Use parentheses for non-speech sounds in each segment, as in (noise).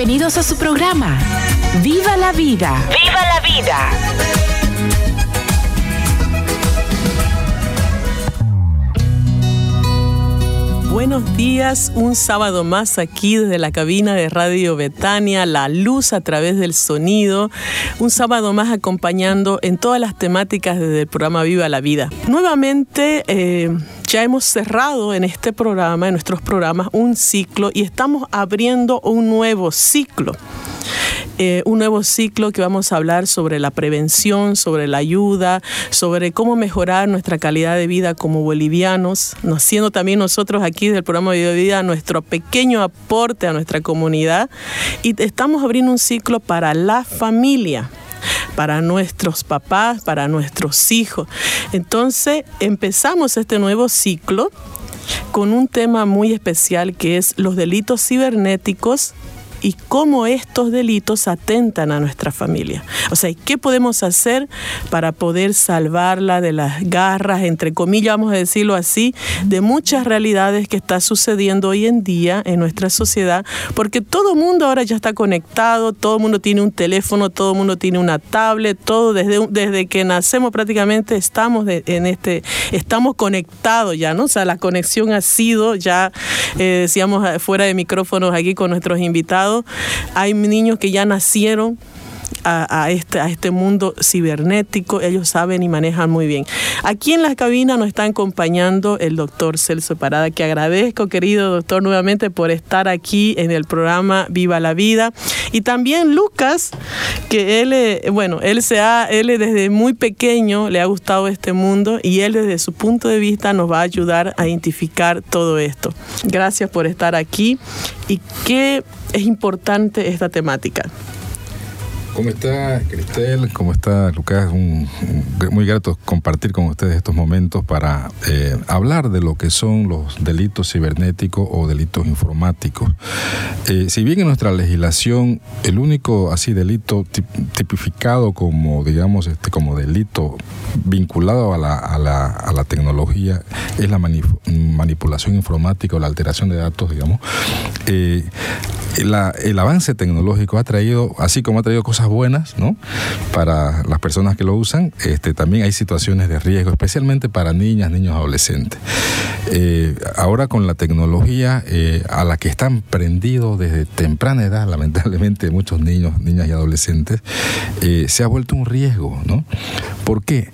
Bienvenidos a su programa. ¡Viva la vida! ¡Viva la vida! Buenos días, un sábado más aquí desde la cabina de Radio Betania, la luz a través del sonido, un sábado más acompañando en todas las temáticas desde el programa Viva la Vida. Nuevamente eh, ya hemos cerrado en este programa, en nuestros programas, un ciclo y estamos abriendo un nuevo ciclo. Eh, un nuevo ciclo que vamos a hablar sobre la prevención, sobre la ayuda, sobre cómo mejorar nuestra calidad de vida como bolivianos, haciendo también nosotros aquí del programa Vida Vida nuestro pequeño aporte a nuestra comunidad y estamos abriendo un ciclo para la familia para nuestros papás, para nuestros hijos. Entonces empezamos este nuevo ciclo con un tema muy especial que es los delitos cibernéticos y cómo estos delitos atentan a nuestra familia. O sea, ¿qué podemos hacer para poder salvarla de las garras, entre comillas, vamos a decirlo así, de muchas realidades que está sucediendo hoy en día en nuestra sociedad? Porque todo mundo ahora ya está conectado, todo mundo tiene un teléfono, todo mundo tiene una tablet, todo desde, desde que nacemos prácticamente estamos en este, estamos conectados ya, ¿no? O sea, la conexión ha sido ya, eh, decíamos fuera de micrófonos aquí con nuestros invitados, hay niños que ya nacieron a, este, a este mundo cibernético, ellos saben y manejan muy bien. Aquí en la cabina nos está acompañando el doctor Celso Parada, que agradezco, querido doctor, nuevamente por estar aquí en el programa Viva la Vida. Y también Lucas, que él, eh, bueno, él, se ha, él desde muy pequeño le ha gustado este mundo y él desde su punto de vista nos va a ayudar a identificar todo esto. Gracias por estar aquí. ¿Y qué es importante esta temática? ¿Cómo está Cristel? ¿Cómo está Lucas? muy grato compartir con ustedes estos momentos para eh, hablar de lo que son los delitos cibernéticos o delitos informáticos. Eh, si bien en nuestra legislación el único así delito tipificado como, digamos, este, como delito vinculado a la, a la, a la tecnología es la manipulación informática o la alteración de datos, digamos, eh, el avance tecnológico ha traído, así como ha traído cosas buenas, ¿no? Para las personas que lo usan, este, también hay situaciones de riesgo, especialmente para niñas, niños, adolescentes. Eh, ahora con la tecnología eh, a la que están prendidos desde temprana edad, (laughs) lamentablemente muchos niños, niñas y adolescentes, eh, se ha vuelto un riesgo, ¿no? ¿Por qué?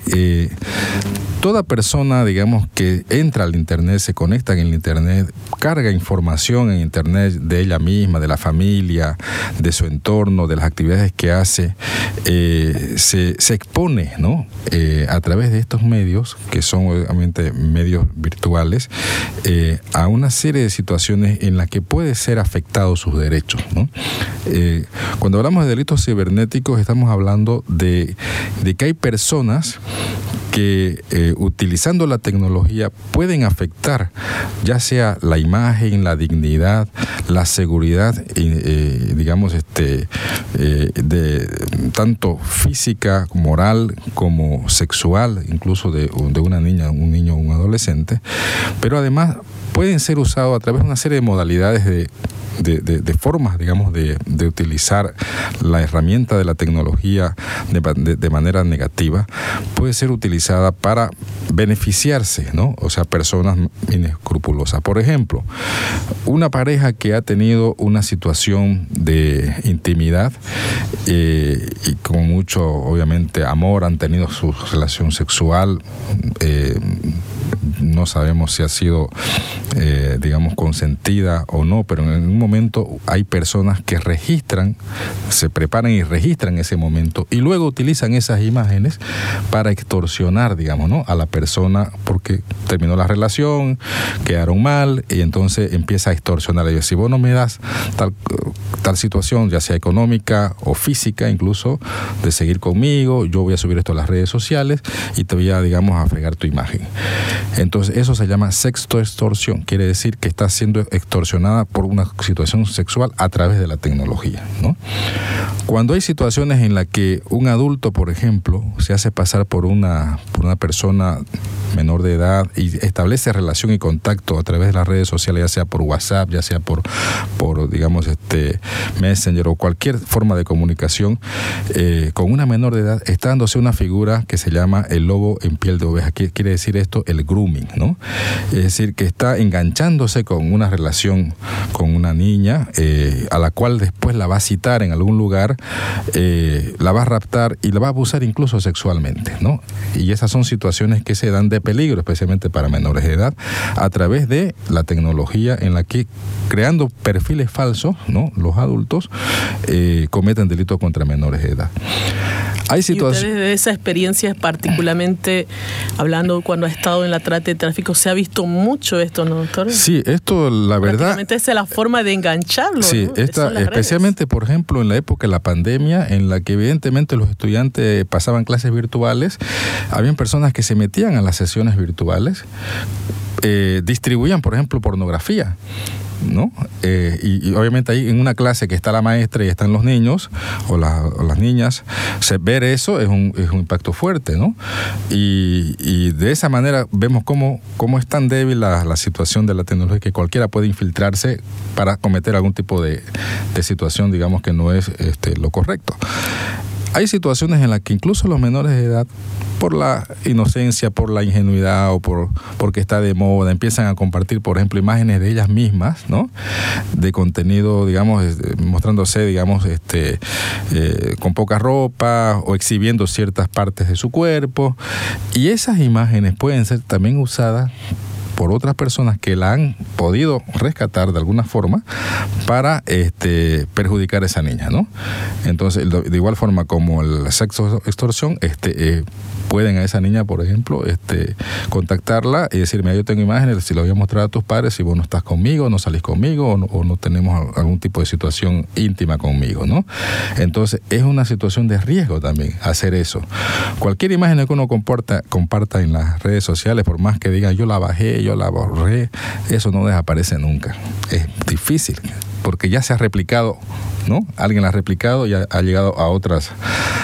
Toda persona, digamos, que entra al Internet, se conecta en el Internet, carga información en Internet de ella misma, de la familia, de su entorno, de las actividades que hace, eh, se, expone ¿no? Eh, a través de estos medios, que son obviamente medios virtuales, eh, a una serie de situaciones en las que puede ser afectado sus derechos. cuando hablamos de delitos cibernéticos, estamos hablando de, que hay personas que utilizando la tecnología pueden afectar ya sea la imagen, la dignidad, la seguridad, eh, digamos, este, eh, de tanto física, moral como sexual, incluso de, de una niña, un niño un adolescente, pero además pueden ser usados a través de una serie de modalidades de de, formas, digamos, de, utilizar la herramienta de la tecnología de, manera negativa, puede ser utilizada para beneficiarse, ¿no? O sea, personas inescrupulosas. Por ejemplo, una pareja que ha tenido una situación de intimidad eh, y con mucho, obviamente, amor, han tenido su relación sexual, eh, no sabemos si ha sido eh, digamos, consentida o no, pero en un momento hay personas que registran, se preparan y registran ese momento y luego utilizan esas imágenes para extorsionar, digamos, ¿no? a la persona porque terminó la relación, quedaron mal y entonces empieza a extorsionar ellos. Si vos no me das tal, tal situación, ya sea económica o física incluso, de seguir conmigo, yo voy a subir esto a las redes sociales y te voy a, digamos, a fregar tu imagen. Entonces eso se llama sexto extorsión, quiere decir que está siendo extorsionada por una situación sexual a través de la tecnología. ¿no? Cuando hay situaciones en las que un adulto, por ejemplo, se hace pasar por una, por una persona menor de edad y establece relación y contacto a través de las redes sociales, ya sea por WhatsApp, ya sea por, por digamos, este Messenger o cualquier forma de comunicación, eh, con una menor de edad, está dándose una figura que se llama el lobo en piel de oveja. ¿Qué quiere decir esto? El grooming, ¿no? Es decir, que está enganchándose con una relación con una niña eh, a la cual después la va a citar en algún lugar, eh, la va a raptar y la va a abusar incluso sexualmente. Y esas son situaciones que se dan de peligro, especialmente para menores de edad, a través de la tecnología en la que creando perfiles falsos. Los adultos eh, cometen delitos contra menores de edad. Hay situaciones... ustedes de esa experiencia, particularmente (laughs) hablando cuando ha estado en la trata de tráfico, se ha visto mucho esto, ¿no, doctor? Sí, esto la verdad... Esa es la forma de engancharlo. Sí, ¿no? esta, redes. especialmente, por ejemplo, en la época de la pandemia, en la que evidentemente los estudiantes pasaban clases virtuales, habían personas que se metían a las sesiones virtuales, eh, distribuían, por ejemplo, pornografía. ¿No? Eh, y, obviamente ahí en una clase que está la maestra y están los niños o, la- o las niñas, se, ver eso es un, impacto fuerte, ¿no? Y, de esa manera vemos cómo, cómo es tan débil la, la situación de la tecnología que cualquiera puede infiltrarse para cometer algún tipo de, de situación, digamos, que no es este, lo correcto. Hay situaciones en las que incluso los menores de edad, por la inocencia, por la ingenuidad o por porque está de moda, empiezan a compartir, por ejemplo, imágenes de ellas mismas, ¿no? De contenido, digamos, este, mostrándose, digamos, este, eh, con poca ropa o exhibiendo ciertas partes de su cuerpo. Y esas imágenes pueden ser también usadas por otras personas que la han podido rescatar de alguna forma para este, perjudicar a esa niña, ¿no? Entonces, de igual forma como el sexo extorsión, este, eh, pueden a esa niña, por ejemplo, este, contactarla y decir, yo tengo imágenes, si lo voy a mostrar a tus padres, si vos no estás conmigo, no salís conmigo o no, tenemos al- algún tipo de situación íntima conmigo, ¿no? Entonces, es una situación de riesgo también hacer eso. Cualquier imagen que uno comporta, comparta en las redes sociales, por más que diga yo la bajé, yo la borré, eso no desaparece nunca. Es difícil, porque ya se ha replicado, ¿no? Alguien la ha replicado y ha, ha llegado a otras,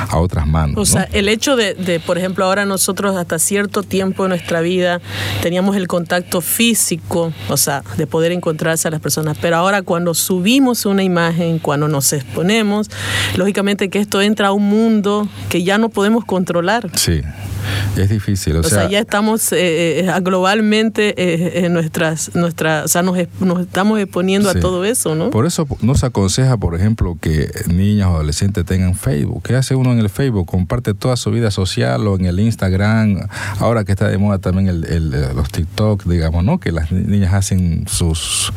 a otras manos. O ¿no? sea, el hecho de, de, por ejemplo, ahora nosotros hasta cierto tiempo de nuestra vida teníamos el contacto físico, o sea, de poder encontrarse a las personas, pero ahora cuando subimos una imagen, cuando nos exponemos, lógicamente que esto entra a un mundo que ya no podemos controlar. Sí, es difícil. O, O sea, ya estamos eh, eh, globalmente eh, en nuestras, nuestras, o sea, nos, nos estamos exponiendo Sí. a todo eso, ¿no? Por eso no se aconseja, por ejemplo, que niñas o adolescentes tengan Facebook. ¿Qué hace uno en el Facebook? Comparte toda su vida social o en el Instagram. Ahora que está de moda también el, el- eh, los TikTok, digamos, ¿no? Que las ni- niñas hacen sus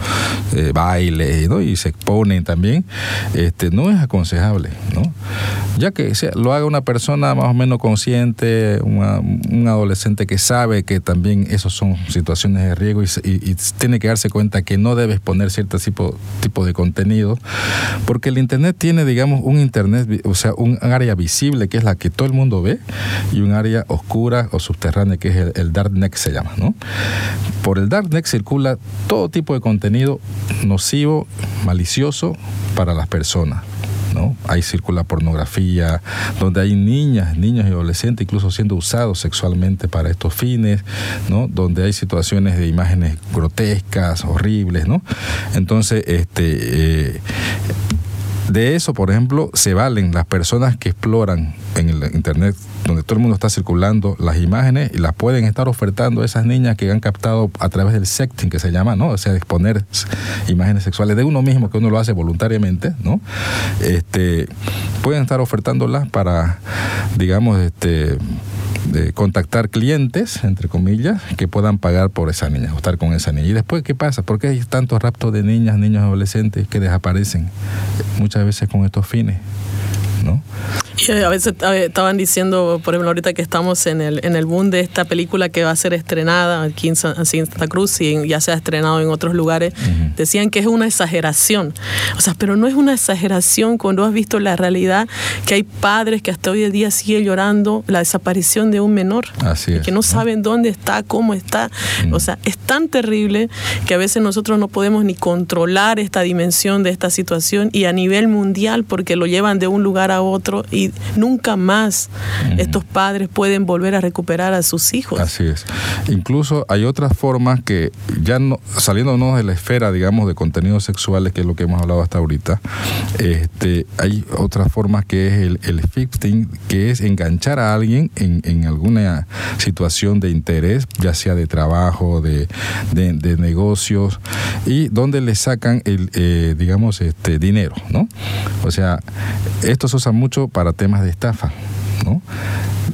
eh, bailes, ¿no? Y se exponen también. Este, no es aconsejable, ¿no? Ya que sea, lo haga una persona más o menos consciente, una- un adolescente que sabe que también esos son situaciones de riesgo y, y- y tiene que darse cuenta que no debe exponer cierto tipo, de contenido, porque el Internet tiene, digamos, un Internet, o sea, un área visible que es la que todo el mundo ve y un área oscura o subterránea que es el, el Darknet se llama, ¿no? Por el Darknet circula todo tipo de contenido nocivo, malicioso para las personas. ¿No? Ahí circula pornografía, donde hay niñas, niños y adolescentes incluso siendo usados sexualmente para estos fines, ¿no? Donde hay situaciones de imágenes grotescas, horribles, ¿no? Entonces, este eh, de eso, por ejemplo, se valen las personas que exploran en el internet, donde todo el mundo está circulando las imágenes y las pueden estar ofertando a esas niñas que han captado a través del sexting que se llama, ¿no? O sea, exponer imágenes sexuales de uno mismo, que uno lo hace voluntariamente, ¿no? Este, pueden estar ofertándolas para, digamos, este de contactar clientes, entre comillas, que puedan pagar por esa niña, o estar con esa niña. Y después, ¿qué pasa? ¿Por qué hay tantos raptos de niñas, niños adolescentes que desaparecen? Muchas veces con estos fines. ¿No? Y a veces eh, estaban diciendo, por ejemplo, ahorita que estamos en el, en el boom de esta película que va a ser estrenada aquí en, Santa Cruz y ya se ha estrenado en otros lugares, decían que es una exageración. O sea, pero no es una exageración cuando has visto la realidad que hay padres que hasta hoy en día siguen llorando la desaparición de un menor. Así y es, que no ¿no? saben dónde está, cómo está. O sea, es tan terrible que a veces nosotros no podemos ni controlar esta dimensión de esta situación y a nivel mundial porque lo llevan de un lugar a otro y nunca más estos padres pueden volver a recuperar a sus hijos. Así es. Incluso hay otras formas que ya no, saliéndonos de la esfera, digamos, de contenidos sexuales, que es lo que hemos hablado hasta ahorita, este, hay otras formas que es el, el fisting, que es enganchar a alguien en, en alguna situación de interés, ya sea de trabajo, de, de- de negocios, y donde le sacan el, eh, digamos, este dinero, ¿no? O sea, esto se mucho para temas de estafa, ¿no?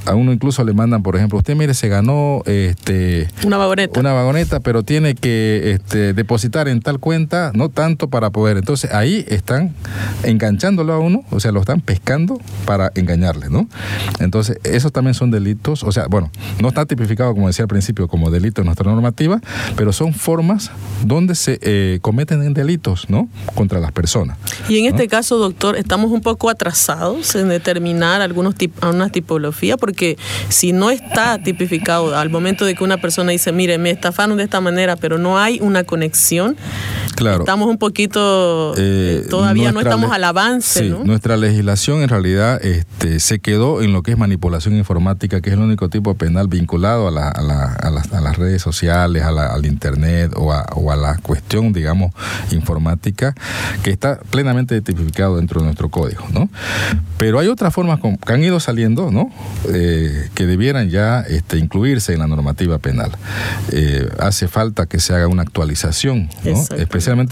A uno incluso le mandan, por ejemplo, usted mire, se ganó este Una vagoneta. una vagoneta, pero tiene que este, depositar en tal cuenta, no tanto para poder. Entonces ahí están enganchándolo a uno, o sea, lo están pescando para engañarle, ¿no? Entonces, esos también son delitos, o sea, bueno, no está tipificado, como decía al principio, como delito en nuestra normativa, pero son formas donde se eh, cometen delitos, ¿no? Contra las personas. Y en este caso, doctor, estamos un poco atrasados en determinar algunos tip una tipología, porque si no está tipificado al momento de que una persona dice, mire, me estafaron de esta manera, pero no hay una conexión, Claro. estamos un poquito, Eh, eh, todavía no estamos al avance, sí, ¿no? Nuestra legislación en realidad este, se quedó en lo que es manipulación informática, que es el único tipo penal vinculado a, la- a la- a las, a las redes sociales, a la- al internet o a, o a la cuestión, digamos, informática, que está plenamente tipificado dentro de nuestro código, ¿no? Pero hay otras formas que han ido saliendo, ¿no? Eh, que debieran ya este, incluirse en la normativa penal. Eh, hace falta que se haga una actualización, ¿no?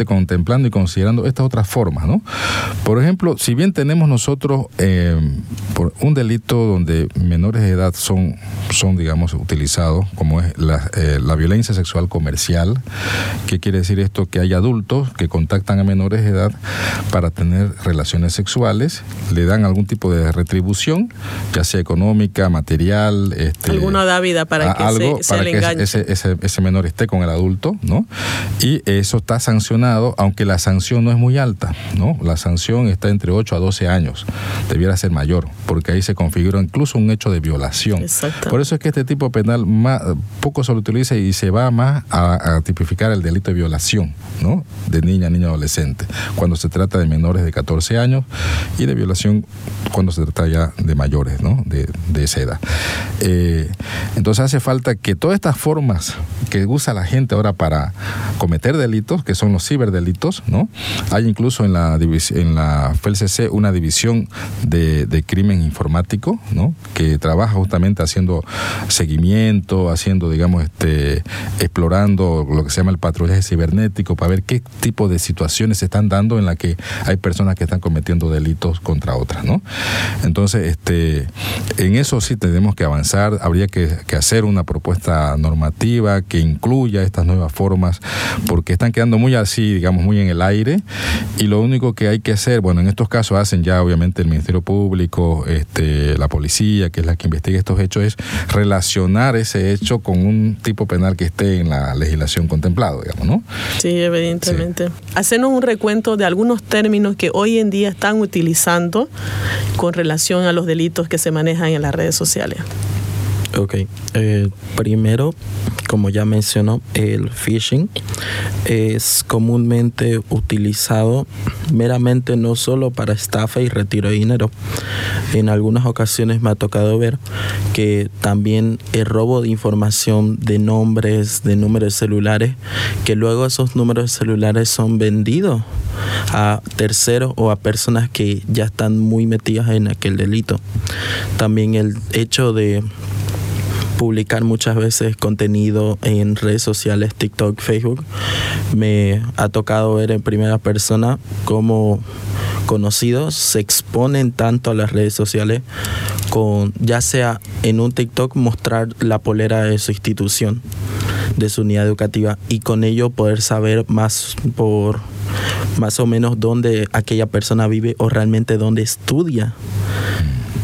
Contemplando y considerando estas otras formas, ¿no? Por ejemplo, si bien tenemos nosotros eh, por un delito donde menores de edad son, son digamos, utilizados, como es la, eh, la violencia sexual comercial, ¿qué quiere decir esto? Que hay adultos que contactan a menores de edad para tener relaciones sexuales, le dan algún tipo de retribución, ya sea económica, material, este, Alguna dávida para a- que algo se, se para le que ese menor esté con el adulto, ¿no? Y eso está sancionado, aunque la sanción no es muy alta, ¿no? La sanción está entre 8 a 12 años, debiera ser mayor, porque ahí se configura incluso un hecho de violación. Exacto. Por eso es que este tipo penal más, poco se lo utiliza y se va más a, a tipificar el delito de violación, ¿no? De niña, niño, adolescente, cuando se trata de menores de 14 años y de violación cuando se trata ya de mayores, ¿no? De, de esa edad. Eh, entonces hace falta que todas estas formas que usa la gente ahora para cometer delitos, que son los ciberdelitos, ¿no? Hay incluso en la, en la FELCC una división de, de crimen informático, ¿no? Que trabaja justamente haciendo seguimiento, haciendo, digamos, este, explorando lo que se llama el patrullaje cibernético para ver qué tipo de situaciones se están dando en la que hay personas que están cometiendo delitos contra otras, ¿no? Entonces, este, en eso sí tenemos que avanzar, habría que, que hacer una propuesta normativa que incluya estas nuevas formas, porque están quedando muy así, digamos, muy en el aire, y lo único que hay que hacer, bueno, en estos casos hacen ya obviamente el Ministerio Público, este, la policía, que es la que investiga estos hechos, es relacionar ese hecho con un tipo penal que esté en la legislación contemplado, digamos, ¿no? Sí, evidentemente. Hacernos un recuento de algunos términos que hoy en día están utilizando con relación a los delitos que se manejan en las redes sociales. Ok, eh, primero, como ya mencionó, el phishing es comúnmente utilizado meramente no solo para estafa y retiro de dinero. En algunas ocasiones me ha tocado ver que también el robo de información de nombres, de números celulares, que luego esos números celulares son vendidos a terceros o a personas que ya están muy metidas en aquel delito. También el hecho de publicar muchas veces contenido en redes sociales, TikTok, Facebook, me ha tocado ver en primera persona cómo conocidos se exponen tanto a las redes sociales con ya sea en un TikTok mostrar la polera de su institución, de su unidad educativa y con ello poder saber más por más o menos dónde aquella persona vive o realmente dónde estudia.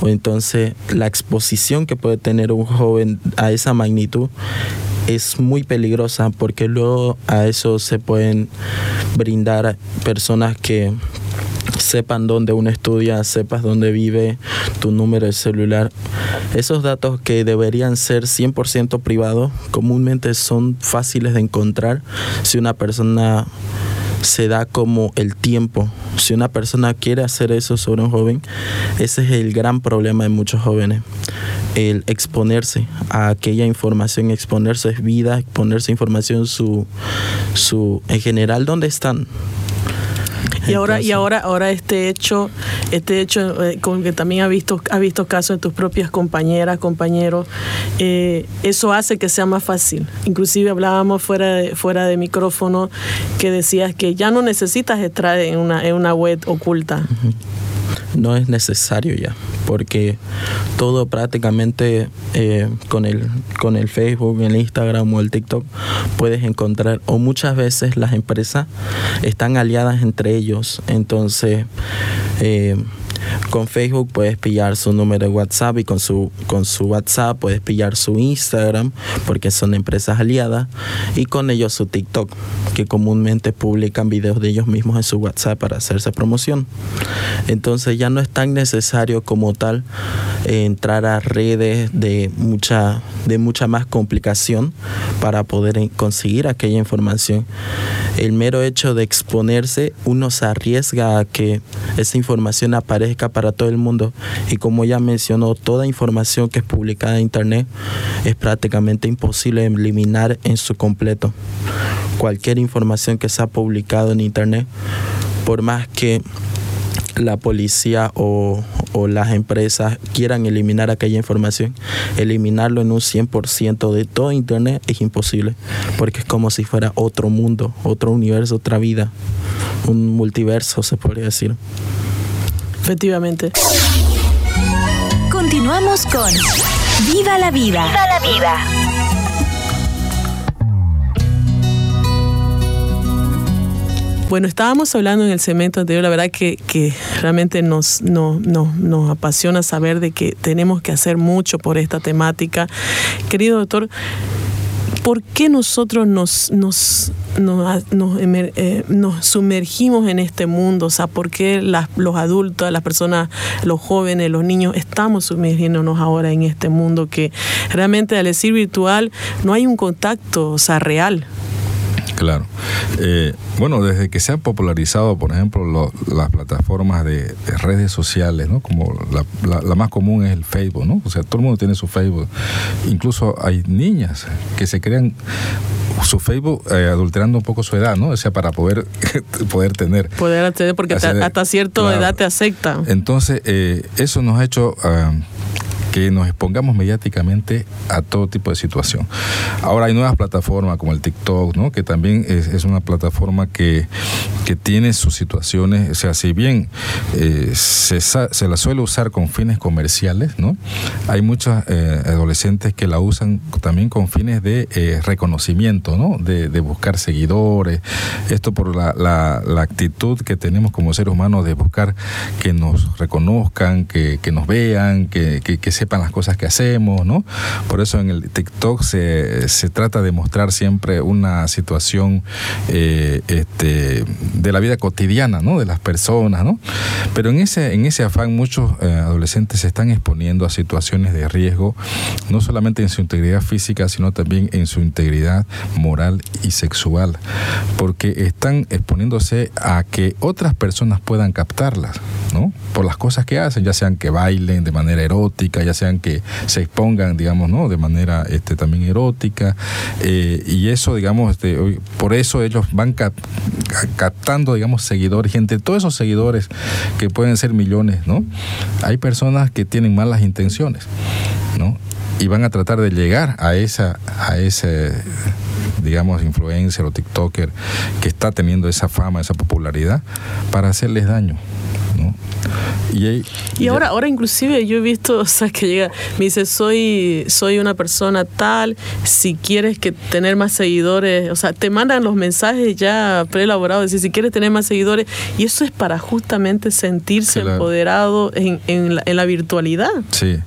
Entonces la exposición que puede tener un joven a esa magnitud es muy peligrosa porque luego a eso se pueden brindar personas que sepan dónde uno estudia, sepas dónde vive, tu número de celular. Esos datos que deberían ser 100% privados comúnmente son fáciles de encontrar si una persona se da como el tiempo. Si una persona quiere hacer eso sobre un joven, ese es el gran problema de muchos jóvenes. El exponerse a aquella información, exponer su vida, exponerse información, su, su, en general, dónde están. (laughs) Y ahora, y ahora, ahora este hecho, este hecho eh, con que también ha visto, ha visto casos de tus propias compañeras, compañeros, eh, eso hace que sea más fácil. Inclusive hablábamos fuera de, fuera de micrófono que decías que ya no necesitas entrar en una, en una web oculta. No es necesario ya, porque todo prácticamente eh, con, el, con el Facebook, el Instagram o el TikTok puedes encontrar, o muchas veces las empresas están aliadas entre ellos, entonces... eh, con Facebook puedes pillar su número de WhatsApp y con su, con su WhatsApp puedes pillar su Instagram porque son empresas aliadas y con ellos su TikTok que comúnmente publican videos de ellos mismos en su WhatsApp para hacerse promoción. Entonces ya no es tan necesario como tal eh, entrar a redes de mucha, de mucha más complicación para poder conseguir aquella información. El mero hecho de exponerse, uno se arriesga a que esa información aparezca para todo el mundo. Y como ya mencionó, toda información que es publicada en Internet es prácticamente imposible eliminar en su completo. Cualquier información que se ha publicado en Internet, por más que la policía o, o las empresas quieran eliminar aquella información, eliminarlo en un 100% de todo Internet es imposible, porque es como si fuera otro mundo, otro universo, otra vida, un multiverso se podría decir. Efectivamente. Continuamos con Viva la vida. Viva la vida. Bueno, estábamos hablando en el segmento anterior, la verdad que, que realmente nos, no- no- nos apasiona saber de que tenemos que hacer mucho por esta temática. Querido doctor, ¿por qué nosotros nos, nos, nos, nos eh, nos sumergimos en este mundo? O sea, ¿por qué las- los adultos, las personas, los jóvenes, los niños, estamos sumergiéndonos ahora en este mundo que realmente al decir virtual no hay un contacto, o sea, real? Claro. Eh, bueno, desde que se han popularizado, por ejemplo, lo- las plataformas de, de redes sociales, ¿no? Como la, la- la más común es el Facebook, ¿no? O sea, todo el mundo tiene su Facebook. Incluso hay niñas que se crean su Facebook eh, adulterando un poco su edad, ¿no? O sea, para poder, (laughs) poder tener. Poder acceder, porque Así hasta, cierta claro. edad te acepta. Entonces, eh, eso nos ha hecho ah, que nos expongamos mediáticamente a todo tipo de situación. Ahora hay nuevas plataformas como el TikTok, ¿no? que también es, una plataforma que, que tiene sus situaciones, o sea, si bien eh, se, se la suele usar con fines comerciales, ¿no? hay muchos eh, adolescentes que la usan también con fines de eh, reconocimiento, ¿no? de, buscar seguidores, esto por la, la- actitud que tenemos como seres humanos de buscar que nos reconozcan, que, que nos vean, que, que- que sepan las cosas que hacemos, ¿no? Por eso en el TikTok se, se trata de mostrar siempre una situación eh, este, de la vida cotidiana, ¿no? De las personas, ¿no? Pero en ese, en ese afán muchos eh, adolescentes se están exponiendo a situaciones de riesgo, no solamente en su integridad física, sino también en su integridad moral y sexual, porque están exponiéndose a que otras personas puedan captarlas, ¿no? Por las cosas que hacen, ya sean que bailen de manera erótica, ya sean que se expongan, digamos, ¿no? De manera este, también erótica, eh, y eso, digamos, este, por eso ellos van cap- ca- captando, digamos, seguidores, y entre todos esos seguidores, que pueden ser millones, ¿no? Hay personas que tienen malas intenciones, ¿no? y van a tratar de llegar a esa, a ese digamos, influencer o TikToker que está teniendo esa fama, esa popularidad, para hacerles daño. ¿no? Y, ahí, y ahora, ahora inclusive yo he visto, (laughs) o sea, que llega, me dice, soy, soy una persona tal, si quieres que tener más seguidores, o sea, te mandan los mensajes ya preelaborados, decir, si quieres tener más seguidores, y eso es para justamente sentirse empoderado en, en, la, en, la, virtualidad. Sí,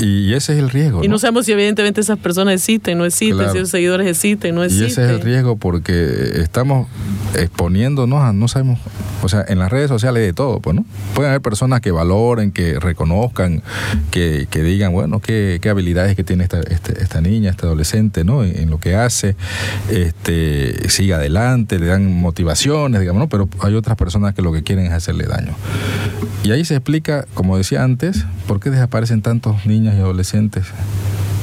y ese es el riesgo. Y no, sabemos si evidentemente esas personas existen, no existen, si esos seguidores existen, no existen. Y ese es el riesgo porque estamos exponiéndonos a, no sabemos, o sea, en las redes sociales de todo, pues, ¿no? Pueden haber personas que valoren, que reconozcan, que, que digan, bueno, qué, qué, habilidades que tiene esta, este, esta, niña, este adolescente, ¿no? En, lo que hace, este, sigue adelante, le dan motivaciones, digamos, ¿no? Pero hay otras personas que lo que quieren es hacerle daño. Y ahí se explica, como decía antes, por qué desaparecen tantos niños y adolescentes,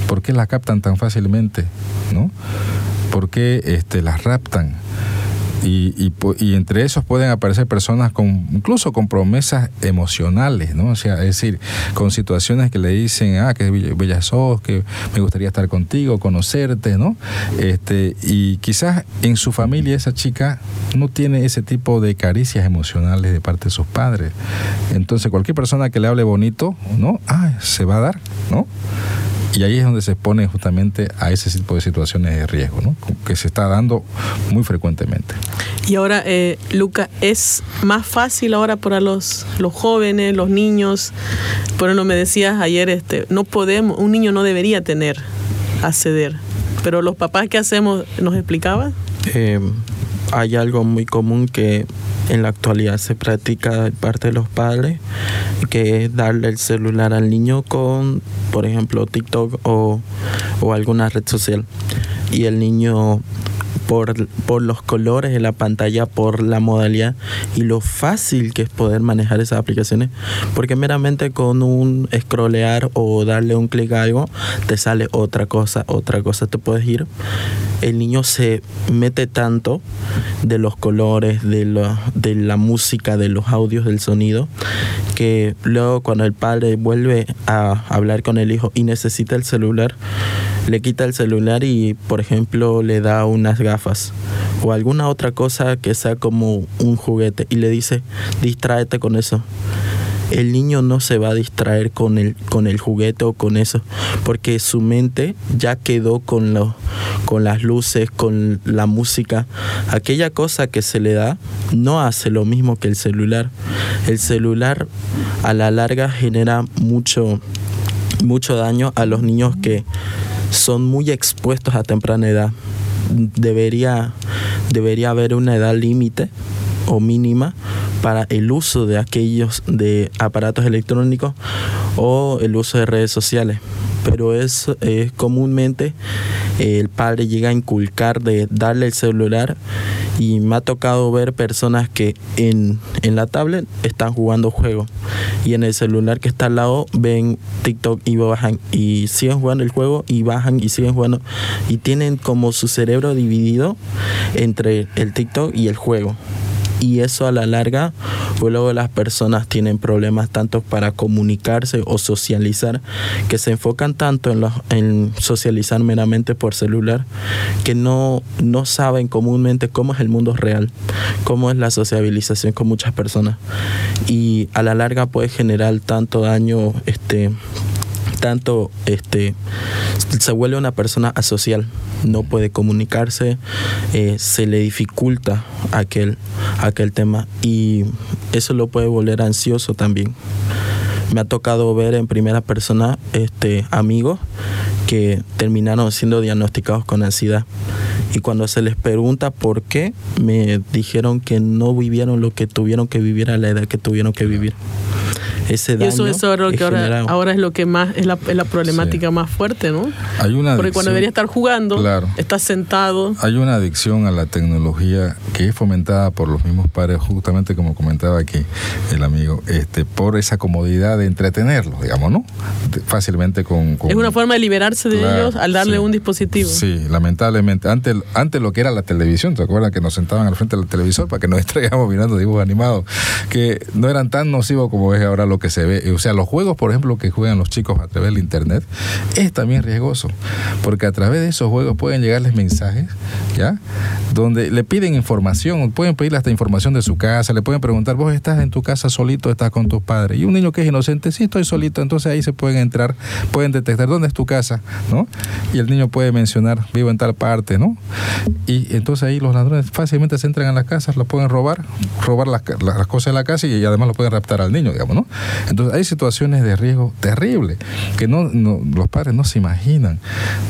por qué las captan tan fácilmente, ¿no? ¿Por qué este, las raptan? Y, y, entre esos pueden aparecer personas con incluso con promesas emocionales, ¿no? O sea, es decir, con situaciones que le dicen, ah, que bella sos, que me gustaría estar contigo, conocerte, ¿no? Este, y quizás en su familia esa chica no tiene ese tipo de caricias emocionales de parte de sus padres. Entonces, cualquier persona que le hable bonito, ¿no? Ah, se va a dar, ¿no? Y ahí es donde se expone justamente a ese tipo de situaciones de riesgo, ¿no? que se está dando muy frecuentemente. Y ahora, eh, Luca, ¿es más fácil ahora para los, los jóvenes, los niños? Por ejemplo, me decías ayer, este, no podemos, un niño no debería tener, acceder. Pero los papás, ¿qué hacemos? ¿Nos explicaba? Eh, hay algo muy común que en la actualidad se practica de parte de los padres, que es darle el celular al niño con, por ejemplo, TikTok o, o alguna red social. Y el niño por, por, los colores de la pantalla, por la modalidad y lo fácil que es poder manejar esas aplicaciones, porque meramente con un scrollear o darle un clic a algo, te sale otra cosa, otra cosa, te puedes ir. El niño se mete tanto de los colores, de, lo, de la música, de los audios, del sonido, que luego cuando el padre vuelve a hablar con el hijo y necesita el celular, le quita el celular y, por ejemplo, le da gafas o alguna otra cosa que sea como un juguete y le dice, distráete con eso. El niño no se va a distraer con el, con el juguete o con eso, porque su mente ya quedó con, lo, con las luces, con la música. Aquella cosa que se le da no hace lo mismo que el celular. El celular a la larga genera mucho, mucho daño a los niños que son muy expuestos a temprana edad. Debería, debería haber una edad límite o mínima para el uso de aquellos de aparatos electrónicos o el uso de redes sociales. Pero es, es comúnmente el padre llega a inculcar de darle el celular y me ha tocado ver personas que en, en la tablet están jugando juegos y en el celular que está al lado ven TikTok y bajan y siguen jugando el juego y bajan y siguen jugando y tienen como su cerebro dividido entre el TikTok y el juego y eso a la larga pues luego las personas tienen problemas tanto para comunicarse o socializar que se enfocan tanto en, socializar meramente por celular que no, no saben comúnmente cómo es el mundo real, cómo es la sociabilización con muchas personas. Y a la larga puede generar tanto daño este tanto este se vuelve una persona asocial no puede comunicarse, eh, se le dificulta aquel, aquel tema y eso lo puede volver ansioso también. Me ha tocado ver en primera persona este, amigos que terminaron siendo diagnosticados con ansiedad. Y cuando se les pregunta por qué, me dijeron que no vivieron lo que tuvieron que vivir a la edad que tuvieron que vivir ese daño. Y eso, es ahora, que ahora, ahora, es lo que más es la, es la problemática sí. más fuerte, ¿no? Hay una Porque cuando debería estar jugando, claro. estás sentado. Hay una adicción a la tecnología que es fomentada por los mismos padres, justamente como comentaba aquí el amigo, este, por esa comodidad de entretenerlos, digamos, ¿no? Fácilmente con, con, Es una forma de liberarse de claro, ellos al darle sí. un dispositivo. Sí, lamentablemente. Antes, antes lo que era la televisión, ¿te acuerdas que nos sentaban al frente del televisor para que nos (laughs) distraigamos mirando dibujos animados? Que no eran tan nocivos como es ahora lo que se ve, o sea, los juegos, por ejemplo, que juegan los chicos a través del internet, es también riesgoso, porque a través de esos juegos pueden llegarles mensajes, ¿ya? Donde le piden información, pueden pedirle hasta información de su casa, le pueden preguntar, vos estás en tu casa solito, estás con tus padres. Y un niño que es inocente, sí, estoy solito, entonces ahí se pueden entrar, pueden detectar dónde es tu casa, ¿no? Y el niño puede mencionar, vivo en tal parte, ¿no? Y entonces ahí los ladrones fácilmente se entran a las casas, lo pueden robar, robar las, las cosas de la casa y además lo pueden raptar al niño, digamos, ¿no? Entonces hay situaciones de riesgo terrible que no, no- los padres no se imaginan,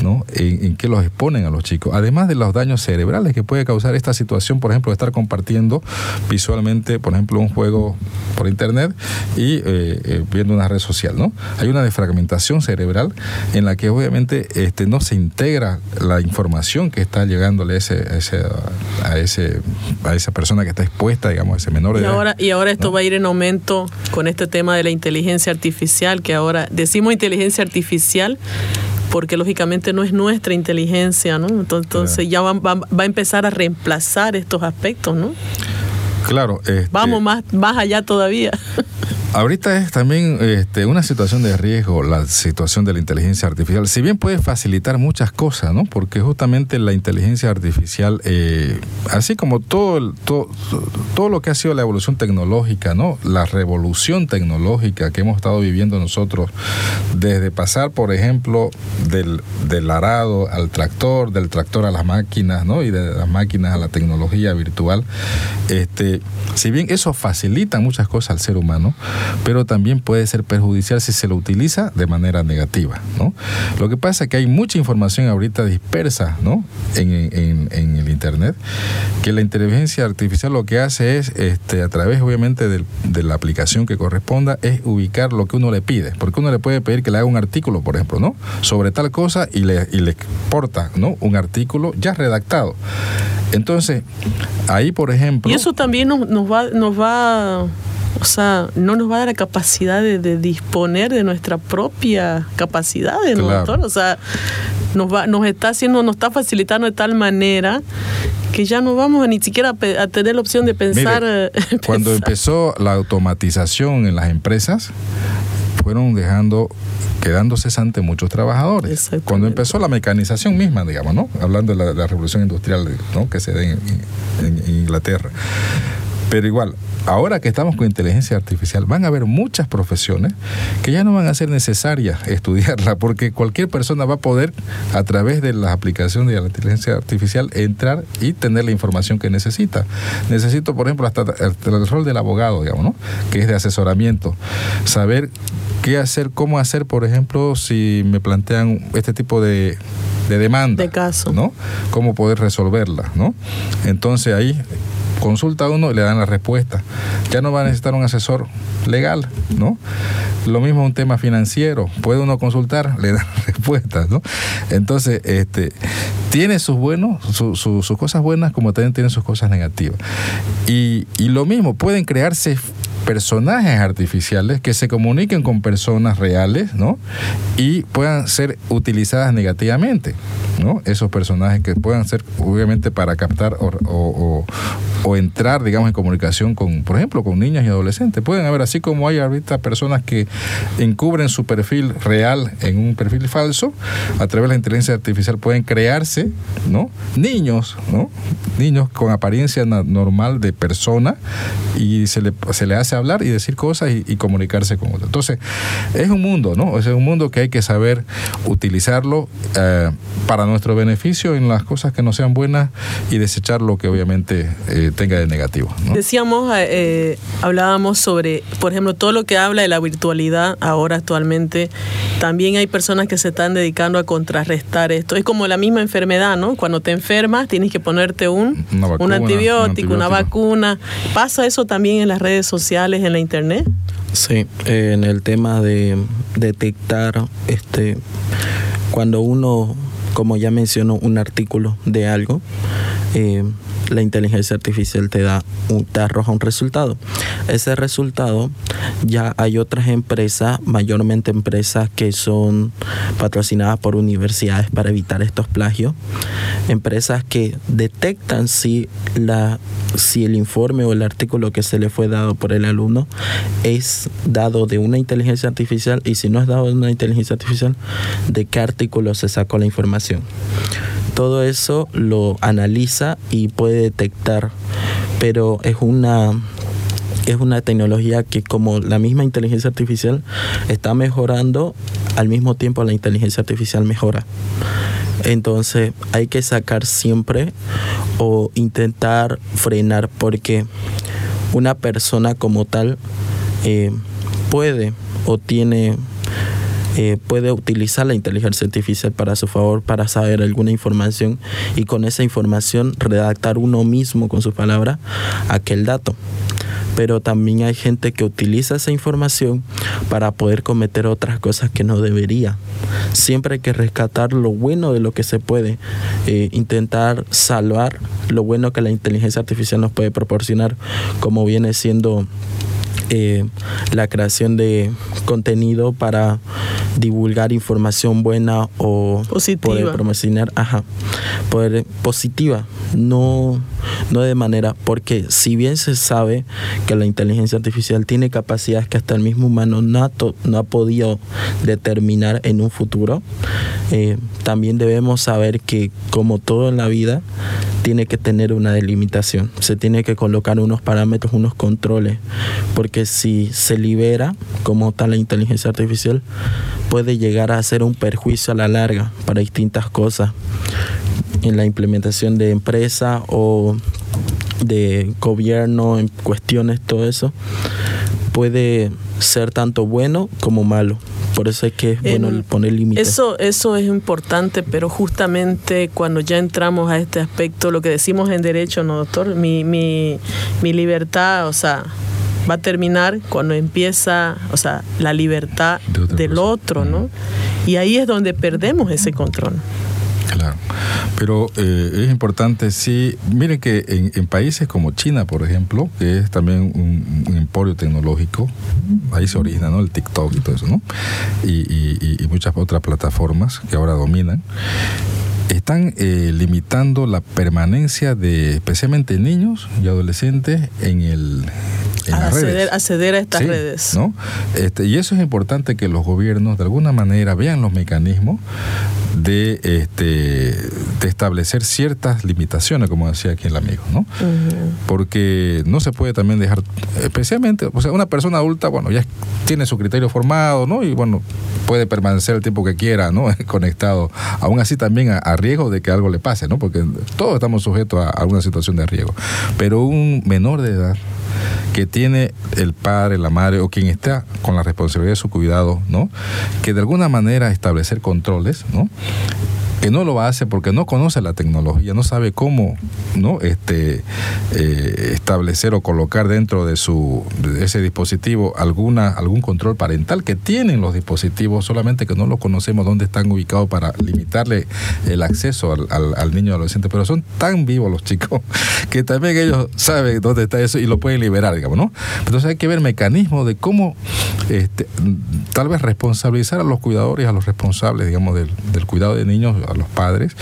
¿no? En, en qué los exponen a los chicos. Además de los daños cerebrales que puede causar esta situación, por ejemplo, de estar compartiendo visualmente, por ejemplo, un juego por internet y eh, eh, viendo una red social, ¿no? Hay una defragmentación cerebral en la que obviamente este, no se integra la información que está llegándole a, ese, a, ese, a, ese, a esa persona que está expuesta, digamos, a ese menor de Y edad. ahora, y ahora esto ¿no? va a ir en aumento con este tema de la inteligencia artificial, que ahora decimos inteligencia artificial porque lógicamente no es nuestra inteligencia, ¿no? Entonces, entonces ya va, va- va a empezar a reemplazar estos aspectos, ¿no? Claro. este, Vamos más, más allá todavía. (laughs) Ahorita es también este, una situación de riesgo la situación de la inteligencia artificial. Si bien puede facilitar muchas cosas, ¿no? Porque justamente la inteligencia artificial, eh, así como todo, todo, todo lo que ha sido la evolución tecnológica, ¿no? La revolución tecnológica que hemos estado viviendo nosotros, desde pasar, por ejemplo, del, del arado al tractor, del tractor a las máquinas, ¿no? Y de las máquinas a la tecnología virtual, este, si bien eso facilita muchas cosas al ser humano, pero también puede ser perjudicial si se lo utiliza de manera negativa, ¿no? Lo que pasa es que hay mucha información ahorita dispersa, ¿no? En, el internet, que la inteligencia artificial lo que hace es, este, a través obviamente del- de, la aplicación que corresponda, es ubicar lo que uno le pide, porque uno le puede pedir que le haga un artículo, por ejemplo, ¿no? Sobre tal cosa y le, y le exporta, ¿no? Un artículo ya redactado. Entonces, ahí, por ejemplo... Y eso también nos va, nos va, o sea, no nos va a dar la capacidad de, de disponer de nuestra propia capacidad, ¿no, Claro. doctor? O sea, nos va, nos está haciendo, nos está facilitando de tal manera que ya no vamos a ni siquiera a, a tener la opción de pensar. Mire, eh, (laughs) (laughs) cuando empezó la automatización en las empresas, fueron dejando, quedando cesante muchos trabajadores. Cuando empezó la mecanización misma, digamos, ¿no? Hablando de la, de la revolución industrial ¿no? que se da en, en- en Inglaterra. Pero igual, ahora que estamos con inteligencia artificial, van a haber muchas profesiones que ya no van a ser necesarias (laughs) estudiarla, porque cualquier persona va a poder, a través de las aplicaciones de la inteligencia artificial, entrar y tener la información que necesita. Necesito, por ejemplo, hasta, el rol del abogado, digamos, ¿no? Que es de asesoramiento. Saber qué hacer, cómo hacer, por ejemplo, si me plantean este tipo de, de demanda. De caso. ¿no? Cómo poder resolverla, ¿no? Entonces ahí consulta a uno y le dan la respuesta. Ya no va a necesitar un asesor legal, ¿no? Lo mismo un tema financiero, puede uno consultar, (laughs) le dan respuestas, ¿no? Entonces, este, tiene sus buenos, su- su- sus cosas buenas como también tiene sus cosas negativas. Y, y lo mismo, pueden crearse personajes artificiales que se comuniquen con personas reales, ¿no? Y puedan ser utilizadas negativamente, ¿no? Esos personajes que puedan ser, obviamente, para captar o, entrar, digamos, en comunicación con, por ejemplo, con niños y adolescentes. Pueden haber, así como hay ahorita personas que encubren su perfil real en un perfil falso, a través de la inteligencia artificial pueden crearse, ¿no? Niños, ¿no? Niños con apariencia normal de persona y se le, se le hace hablar y decir cosas y, y comunicarse con otros. Entonces, es un mundo, ¿no? Es un mundo que hay que saber utilizarlo eh, para nuestro beneficio en las cosas que no sean buenas y desechar lo que obviamente eh, tenga de negativo, ¿no? Decíamos, eh, hablábamos sobre, por ejemplo, todo lo que habla de la virtualidad ahora actualmente. También hay personas que se están dedicando a contrarrestar esto. Es como la misma enfermedad, ¿no? Cuando te enfermas tienes que ponerte un, Una un antibiótico, un una vacuna. ¿Pasa eso también en las redes sociales, en la internet? Sí, eh, en el tema de detectar, este, cuando uno como ya mencionó, un artículo de algo, eh, la inteligencia artificial te da un, te arroja un resultado. Ese resultado ya hay otras empresas, mayormente empresas que son patrocinadas por universidades para evitar estos plagios, empresas que detectan si la si el informe o el artículo que se le fue dado por el alumno es dado de una inteligencia artificial y si no es dado de una inteligencia artificial, de qué artículo se sacó la información todo eso lo analiza y puede detectar, pero es una es una tecnología que como la misma inteligencia artificial está mejorando, al mismo tiempo la inteligencia artificial mejora. Entonces hay que sacar siempre o intentar frenar porque una persona como tal eh, puede o tiene eh, puede utilizar la inteligencia artificial para su favor, para saber alguna información y con esa información redactar uno mismo con su palabra aquel dato. Pero también hay gente que utiliza esa información para poder cometer otras cosas que no debería. Siempre hay que rescatar lo bueno de lo que se puede, eh, intentar salvar lo bueno que la inteligencia artificial nos puede proporcionar, como viene siendo eh, la creación de contenido para divulgar información buena o Positiva. poder promocionar, ajá, poder positiva, no, no de manera, porque si bien se sabe que la inteligencia artificial tiene capacidades que hasta el mismo humano no ha, to- no ha podido determinar en un futuro, eh, también debemos saber que como todo en la vida, tiene que tener una delimitación, se tiene que colocar unos parámetros, unos controles, porque si se libera como tal la inteligencia artificial, puede llegar a ser un perjuicio a la larga para distintas cosas en la implementación de empresa o de gobierno, en cuestiones, todo eso, puede ser tanto bueno como malo. Por eso es que es bueno poner límites. Eso, eso es importante, pero justamente cuando ya entramos a este aspecto, lo que decimos en derecho, ¿no, doctor? Mi, mi, mi libertad, o sea, va a terminar cuando empieza, o sea, la libertad del otro, ¿no? Y ahí es donde perdemos ese control. Claro, pero eh, es importante, sí, miren que en, en países como China, por ejemplo, que es también un, un emporio tecnológico, ahí se origina ¿no? el TikTok y todo eso, ¿no? Y, y- y- y muchas otras plataformas que ahora dominan, están eh, limitando la permanencia de especialmente niños y adolescentes en el en A las acceder, redes. acceder a estas Sí, redes. ¿no? Este, y eso es importante que los gobiernos de alguna manera vean los mecanismos de, este, de establecer ciertas limitaciones, como decía aquí el amigo, ¿no? Porque no se puede también dejar, especialmente, o sea, una persona adulta, bueno, ya tiene su criterio formado, ¿no? Y bueno, puede permanecer el tiempo que quiera, ¿no? (laughs) Conectado, aún así también a, a riesgo de que algo le pase, ¿no? Porque todos estamos sujetos a alguna situación de riesgo. Pero un menor de edad que tiene el padre, la madre o quien está con la responsabilidad de su cuidado, ¿no? Que de alguna manera establecer controles, ¿no? Que no lo hace porque no conoce la tecnología, no sabe cómo ¿no? este, eh, establecer o colocar dentro de, su, de ese dispositivo alguna, algún control parental que tienen los dispositivos, solamente que no los conocemos dónde están ubicados para limitarle el acceso al, al, al niño adolescente, pero son tan vivos los chicos (laughs) que también ellos saben dónde está eso y lo pueden liberar, digamos, ¿no? Entonces hay que ver mecanismos de cómo este, tal vez responsabilizar a los cuidadores, a los responsables, digamos, del, del cuidado de niños, a los padres,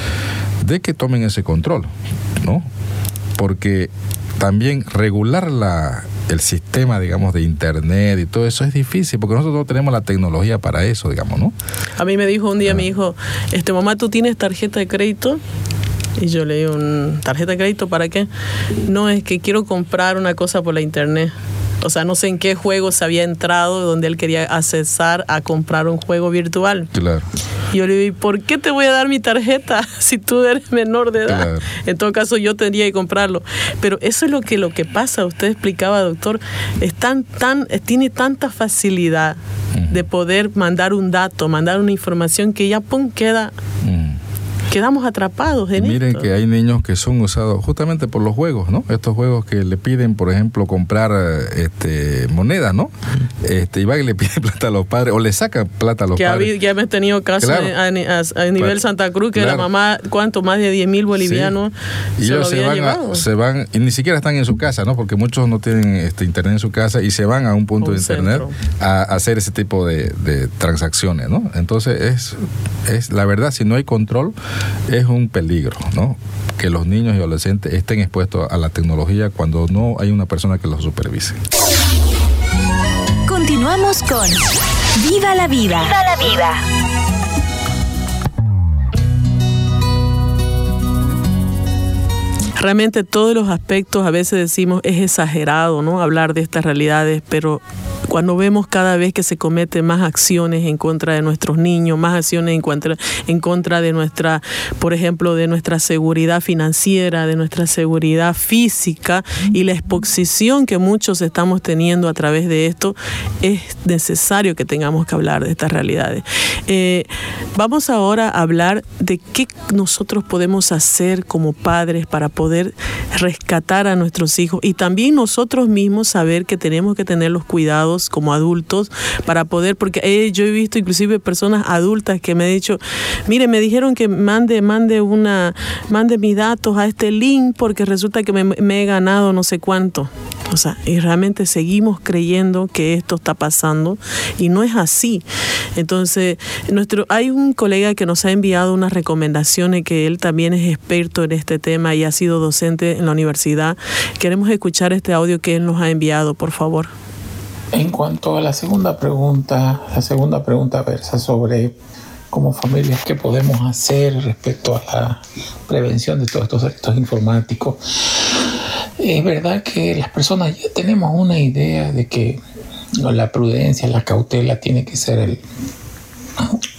de que tomen ese control, ¿no? Porque también regular la, el sistema, digamos, de internet y todo eso es difícil, porque nosotros no tenemos la tecnología para eso, digamos, ¿no? A mí me dijo un día mi hijo, este mamá, ¿tú tienes tarjeta de crédito? Y yo le digo, "Mm, ¿tarjeta de crédito para qué? No, es que quiero comprar una cosa por la internet. O sea, no sé en qué juego se había entrado donde él quería accesar a comprar un juego virtual. Claro. Y yo le ¿y por qué te voy a dar mi tarjeta (laughs) si tú eres menor de edad? Claro. En todo caso, yo tendría que comprarlo. Pero eso es lo que, lo que pasa. Usted explicaba, doctor, es tan, tan, tiene tanta facilidad de poder mandar un dato, mandar una información que ya pum, queda Mm. Quedamos atrapados en Miren esto. que hay niños que son usados justamente por los juegos, ¿no? Estos juegos que le piden, por ejemplo, comprar este, moneda, ¿no? Este, y va y le pide (laughs) plata a los padres, o le saca plata a los que padres. habido- ya hemos tenido casos Claro. a, a- a nivel Claro. Santa Cruz que la mamá, ¿cuánto? Más de 10 mil bolivianos Sí. Y se lo ellos se van, a, se van, y ni siquiera están en su casa, ¿no? Porque muchos no tienen este, internet en su casa y se van a un punto Un de internet centro. a hacer ese tipo de, de transacciones, ¿no? Entonces es, es la verdad, si no hay control, es un peligro, ¿no? Que los niños y adolescentes estén expuestos a la tecnología cuando no hay una persona que los supervise. Continuamos con Viva la vida. Viva la vida. Realmente todos los aspectos a veces decimos es exagerado, ¿no? Hablar de estas realidades, pero cuando vemos cada vez que se cometen más acciones en contra de nuestros niños, más acciones en contra, en contra de nuestra, por ejemplo, de nuestra seguridad financiera, de nuestra seguridad física y la exposición que muchos estamos teniendo a través de esto, es necesario que tengamos que hablar de estas realidades. Eh, vamos ahora a hablar de qué nosotros podemos hacer como padres para poder rescatar a nuestros hijos y también nosotros mismos saber que tenemos que tener los cuidados como adultos para poder, porque eh, yo he visto inclusive personas adultas que me han dicho, mire, me dijeron que mande, mande una, mande mis datos a este link porque resulta que me, me he ganado no sé cuánto. O sea, y realmente seguimos creyendo que esto está pasando y no es así. Entonces, nuestro, hay un colega que nos ha enviado unas recomendaciones que él también es experto en este tema y ha sido docente en la universidad. Queremos escuchar este audio que él nos ha enviado, por favor. En cuanto a la segunda pregunta, la segunda pregunta versa sobre como familias qué podemos hacer respecto a la prevención de todos estos delitos informáticos. Es verdad que las personas ya tenemos una idea de que la prudencia, la cautela tiene que ser el,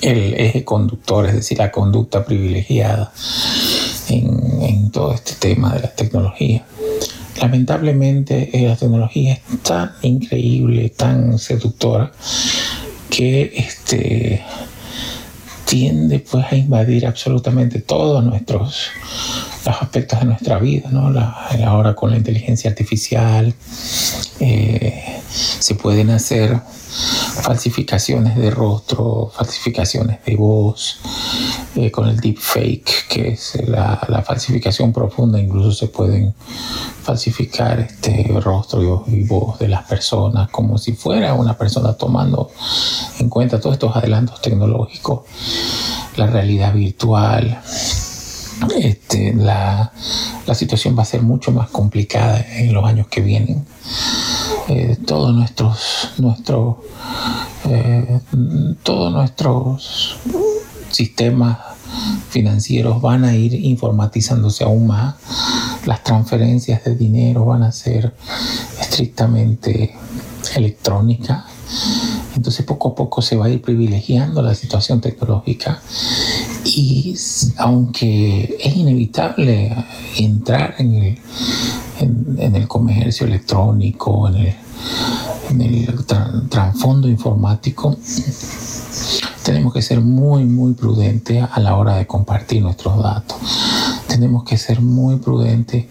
el eje conductor, es decir, la conducta privilegiada en, en todo este tema de la tecnología. Lamentablemente eh, la tecnología es tan increíble, tan seductora, que este, tiende pues a invadir absolutamente todos nuestros los aspectos de nuestra vida, ¿no? Ahora con la inteligencia artificial eh, se pueden hacer falsificaciones de rostro, falsificaciones de voz, eh, con el deepfake, que es la, la falsificación profunda, incluso se pueden falsificar este rostro y, y voz de las personas como si fuera una persona tomando en cuenta todos estos adelantos tecnológicos, la realidad virtual, este, la, la situación va a ser mucho más complicada en los años que vienen. Eh, todos nuestros, nuestros, eh, todos nuestros sistemas financieros van a ir informatizándose aún más. Las transferencias de dinero van a ser estrictamente electrónicas. Entonces poco a poco se va a ir privilegiando la situación tecnológica y aunque es inevitable entrar en el, en el comercio electrónico, en el, en el tra- trasfondo informático, tenemos que ser muy, muy prudentes a la hora de compartir nuestros datos. Tenemos que ser muy prudentes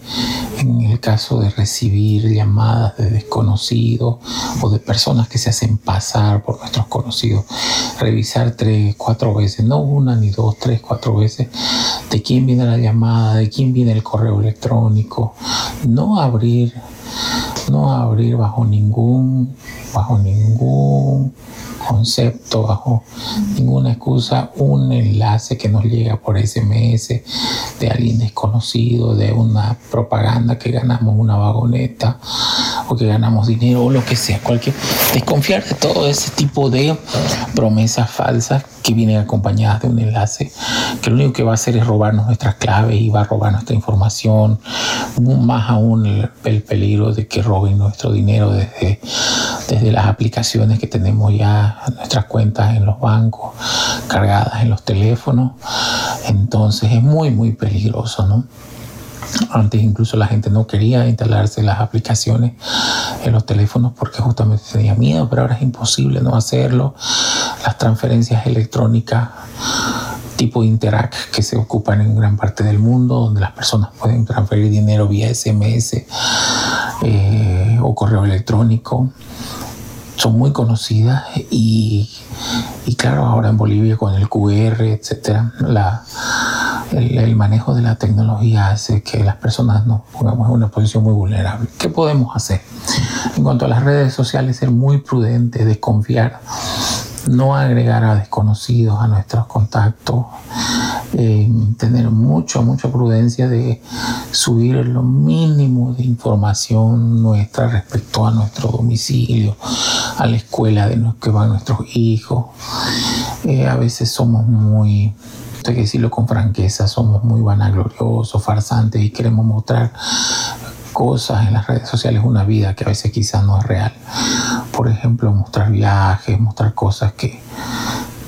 en el caso de recibir llamadas de desconocidos o de personas que se hacen pasar por nuestros conocidos. Revisar tres, cuatro veces, no una ni dos, tres, cuatro veces, de quién viene la llamada, de quién viene el correo electrónico. No abrir, no abrir bajo ningún, bajo ningún concepto, bajo ninguna excusa, un enlace que nos llega por SMS de alguien desconocido, de una propaganda que ganamos una vagoneta o que ganamos dinero o lo que sea, cualquier desconfiar de todo ese tipo de promesas falsas que vienen acompañadas de un enlace que lo único que va a hacer es robarnos nuestras claves y va a robar nuestra información, más aún el, el peligro de que roben nuestro dinero desde, desde las aplicaciones que tenemos ya, nuestras cuentas en los bancos, cargadas en los teléfonos. Entonces es muy, muy peligroso, ¿no? Antes incluso la gente no quería instalarse las aplicaciones en los teléfonos porque justamente tenía miedo, pero ahora es imposible no hacerlo. Las transferencias electrónicas tipo de Interac que se ocupan en gran parte del mundo, donde las personas pueden transferir dinero vía SMS eh, o correo electrónico. Son muy conocidas y, y claro, ahora en Bolivia con el QR, etcétera, la, el, manejo de la tecnología hace que las personas nos pongamos en una posición muy vulnerable. ¿Qué podemos hacer? En cuanto a las redes sociales, ser muy prudentes, desconfiar no agregar a desconocidos a nuestros contactos, tener mucho, mucha prudencia de subir lo mínimo de información nuestra respecto a nuestro domicilio, a la escuela de que van nuestros hijos. Eh, a veces somos muy, hay que decirlo con franqueza, somos muy vanagloriosos, farsantes y queremos mostrar cosas en las redes sociales, una vida que a veces quizás no es real. Por ejemplo, mostrar viajes, mostrar cosas que,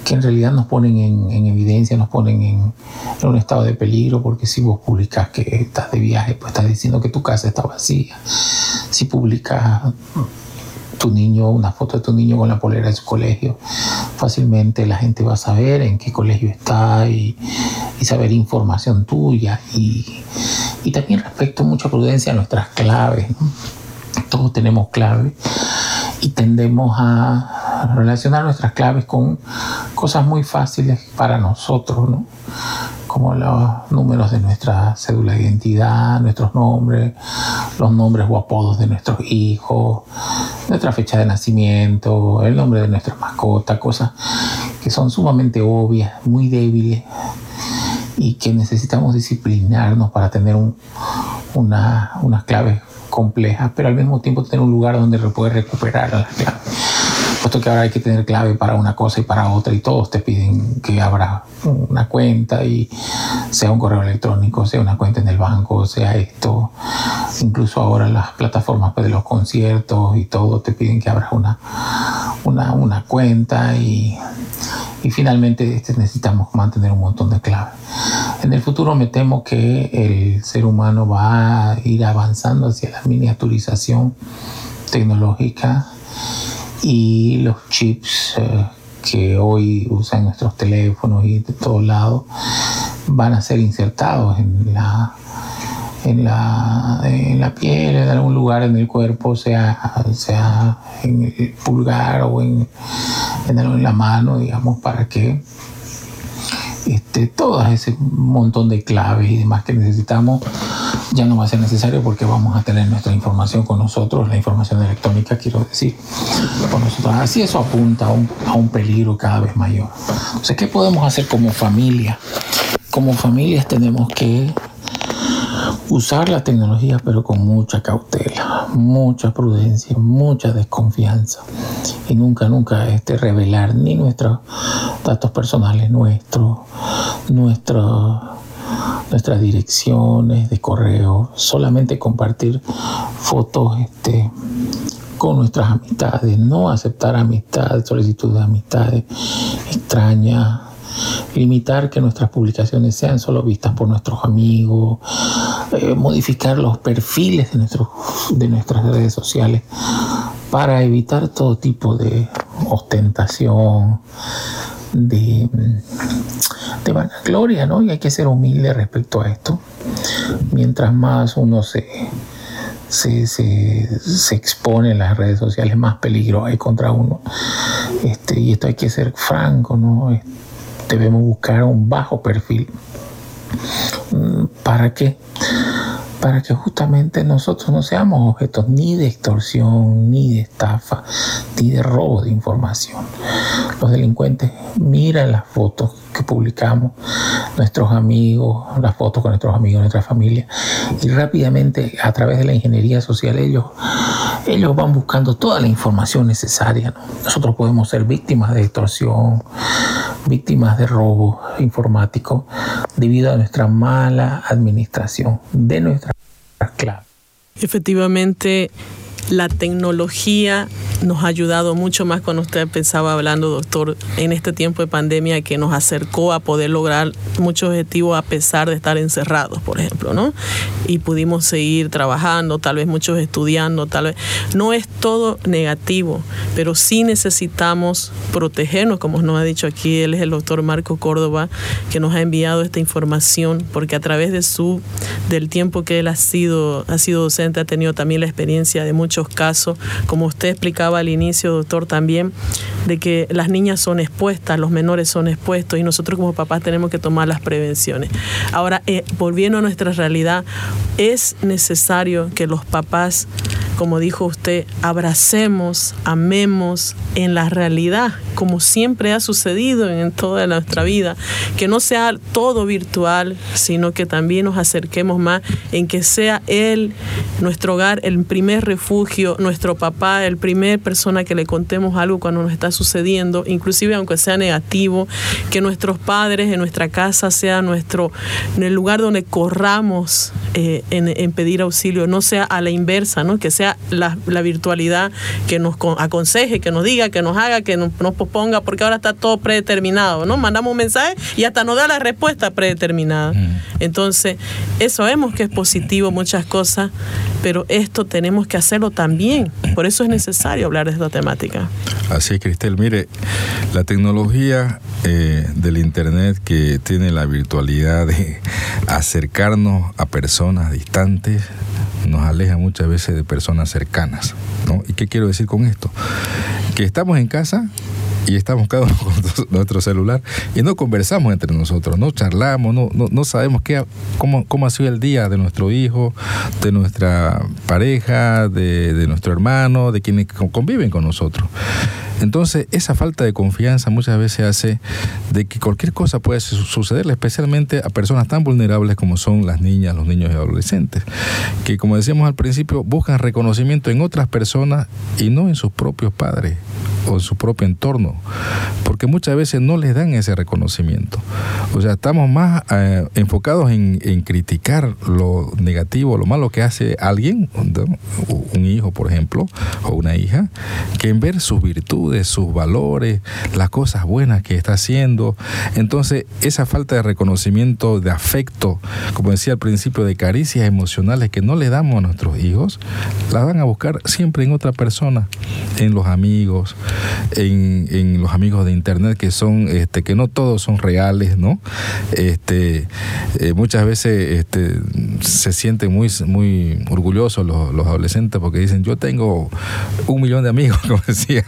que en realidad nos ponen en, en evidencia, nos ponen en, en, un estado de peligro, porque si vos publicas que estás de viaje, pues estás diciendo que tu casa está vacía. Si publicas tu niño, una foto de tu niño con la polera de su colegio, fácilmente la gente va a saber en qué colegio está y, saber información tuya. Y, y, también respecto mucha prudencia a nuestras claves. ¿no? Todos tenemos claves y tendemos a relacionar nuestras claves con cosas muy fáciles para nosotros, ¿no? Como los números de nuestra cédula de identidad, nuestros nombres, los nombres o apodos de nuestros hijos, nuestra fecha de nacimiento, el nombre de nuestra mascota, cosas que son sumamente obvias, muy débiles y que necesitamos disciplinarnos para tener un, una, unas claves complejas, pero al mismo tiempo tener un lugar donde poder recuperar las claves puesto que ahora hay que tener clave para una cosa y para otra y todos te piden que abra una cuenta y sea un correo electrónico, sea una cuenta en el banco, sea esto, incluso ahora las plataformas de los conciertos y todo te piden que abras una, una, una cuenta y, y finalmente este, necesitamos mantener un montón de claves. En el futuro me temo que el ser humano va a ir avanzando hacia la miniaturización tecnológica y los chips eh, que hoy usan nuestros teléfonos y de todos lados van a ser insertados en la, en la, en la piel, en algún lugar en el cuerpo, sea, sea en el pulgar o en, en, la mano, digamos, para que este, todo ese montón de claves y demás que necesitamos ya no va a ser necesario porque vamos a tener nuestra información con nosotros, la información electrónica, quiero decir, con nosotros. Así eso apunta a un, peligro cada vez mayor. Entonces, ¿qué podemos hacer como familia? Como familias tenemos que usar la tecnología pero con mucha cautela, mucha prudencia, mucha desconfianza y nunca, nunca este, revelar ni nuestros datos personales, nuestros, nuestros nuestras direcciones de correo, solamente compartir fotos este, con nuestras amistades, no aceptar amistades, solicitudes de amistades extrañas, limitar que nuestras publicaciones sean solo vistas por nuestros amigos, eh, modificar los perfiles de, nuestros, de nuestras redes sociales para evitar todo tipo de ostentación, de, de vanagloria, ¿no? Y hay que ser humilde respecto a esto. Mientras más uno se, se, se, expone en las redes sociales, más peligro hay contra uno. Este, y esto hay que ser franco, ¿no? Debemos buscar un bajo perfil. ¿Para qué? Para que justamente nosotros no seamos objetos ni de extorsión, ni de estafa, ni de robo de información. Los delincuentes miran las fotos que publicamos, nuestros amigos, las fotos con nuestros amigos, nuestra familia, y rápidamente a través de la ingeniería social ellos, ellos van buscando toda la información necesaria. ¿no? Nosotros podemos ser víctimas de extorsión, víctimas de robo informático debido a nuestra mala administración de nuestras claves. Efectivamente, la tecnología nos ha ayudado mucho más cuando usted pensaba hablando, doctor, en este tiempo de pandemia que nos acercó a poder lograr muchos objetivos a pesar de estar encerrados, por ejemplo, ¿no? Y pudimos seguir trabajando, tal vez muchos estudiando, tal vez. No es todo negativo, pero sí necesitamos protegernos, como nos ha dicho aquí, él es el doctor Marco Córdoba, que nos ha enviado esta información, porque a través de su, del tiempo que él ha sido, ha sido docente, ha tenido también la experiencia de muchos casos, como usted explicaba al inicio, doctor, también, de que las niñas son expuestas, los menores son expuestos y nosotros como papás tenemos que tomar las prevenciones. Ahora, eh, volviendo a nuestra realidad, es necesario que los papás, como dijo usted, abracemos, amemos en la realidad, como siempre ha sucedido en toda nuestra vida, que no sea todo virtual, sino que también nos acerquemos más en que sea Él, nuestro hogar, el primer refugio, nuestro papá, el primer persona que le contemos algo cuando nos está sucediendo, inclusive aunque sea negativo, que nuestros padres en nuestra casa sea nuestro, el lugar donde corramos eh, en, en pedir auxilio, no sea a la inversa, ¿no? que sea la, la virtualidad que nos con- aconseje, que nos diga, que nos haga, que nos, nos posponga, porque ahora está todo predeterminado, ¿no? Mandamos un mensaje y hasta nos da la respuesta predeterminada. Entonces, eso vemos que es positivo muchas cosas, pero esto tenemos que hacerlo también. Por eso es necesario hablar de esta temática. Así es, Cristel. Mire, la tecnología eh, del Internet que tiene la virtualidad de (laughs) acercarnos a personas distantes nos aleja muchas veces de personas cercanas. ¿no? ¿Y qué quiero decir con esto? Que estamos en casa y estamos cada uno (laughs) con nuestro- celular y no conversamos entre nosotros, no charlamos, no, no, no sabemos qué, cómo, cómo ha sido el día de nuestro hijo, de nuestra pareja, de, nuestro hermano, de quienes co- conviven con nosotros. Entonces, esa falta de confianza muchas veces hace de que cualquier cosa puede su- sucederle, especialmente a personas tan vulnerables como son las niñas, los niños y adolescentes, que como decíamos al principio, buscan reconocimiento en otras personas y no en sus propios padres o en su propio entorno, porque muchas veces no les dan ese reconocimiento. O sea, estamos más eh, enfocados en, en criticar lo negativo, lo malo que hace alguien, un hijo, por ejemplo, o una hija, que en ver sus virtudes, sus valores, las cosas buenas que está haciendo. Entonces, esa falta de reconocimiento, de afecto, como decía al principio, de caricias emocionales que no le damos a nuestros hijos, las van a buscar siempre en otra persona, en los amigos, en, en los amigos de internet que son, este, que no todos son reales, ¿no? Este, eh, muchas veces este, se sienten muy, muy orgullosos los, los adolescentes porque dicen, yo tengo un millón de amigos, (laughs) como decía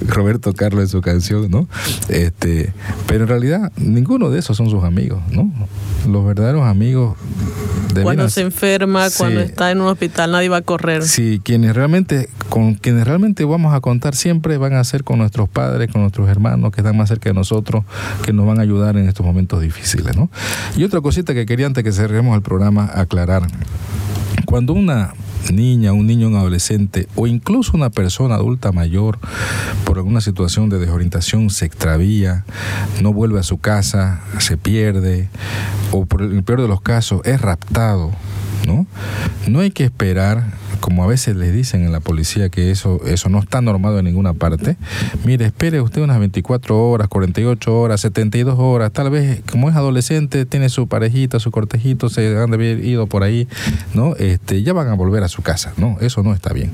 Roberto Carlos en su canción, ¿no? Este, pero en realidad ninguno de esos son sus amigos, ¿no? Los verdaderos amigos Cuando se enferma, cuando está en un hospital, nadie va a correr. Sí, quienes realmente, con quienes realmente vamos a contar siempre van a ser con nuestros padres, con nuestros hermanos que están más cerca de nosotros, que nos van a ayudar en estos momentos difíciles, ¿no? Y otra cosita que quería antes que cerremos el programa aclarar. Cuando una niña, un niño, un adolescente o incluso una persona adulta mayor por alguna situación de desorientación se extravía, no vuelve a su casa, se pierde o por el peor de los casos es raptado, ¿no? No hay que esperar como a veces les dicen en la policía que eso, eso no está normado en ninguna parte, mire, espere usted unas 24 horas, 48 horas, 72 horas, tal vez como es adolescente, tiene su parejita, su cortejito, se han de haber ido por ahí, ¿no? Este, ya van a volver a su casa, ¿no? Eso no está bien.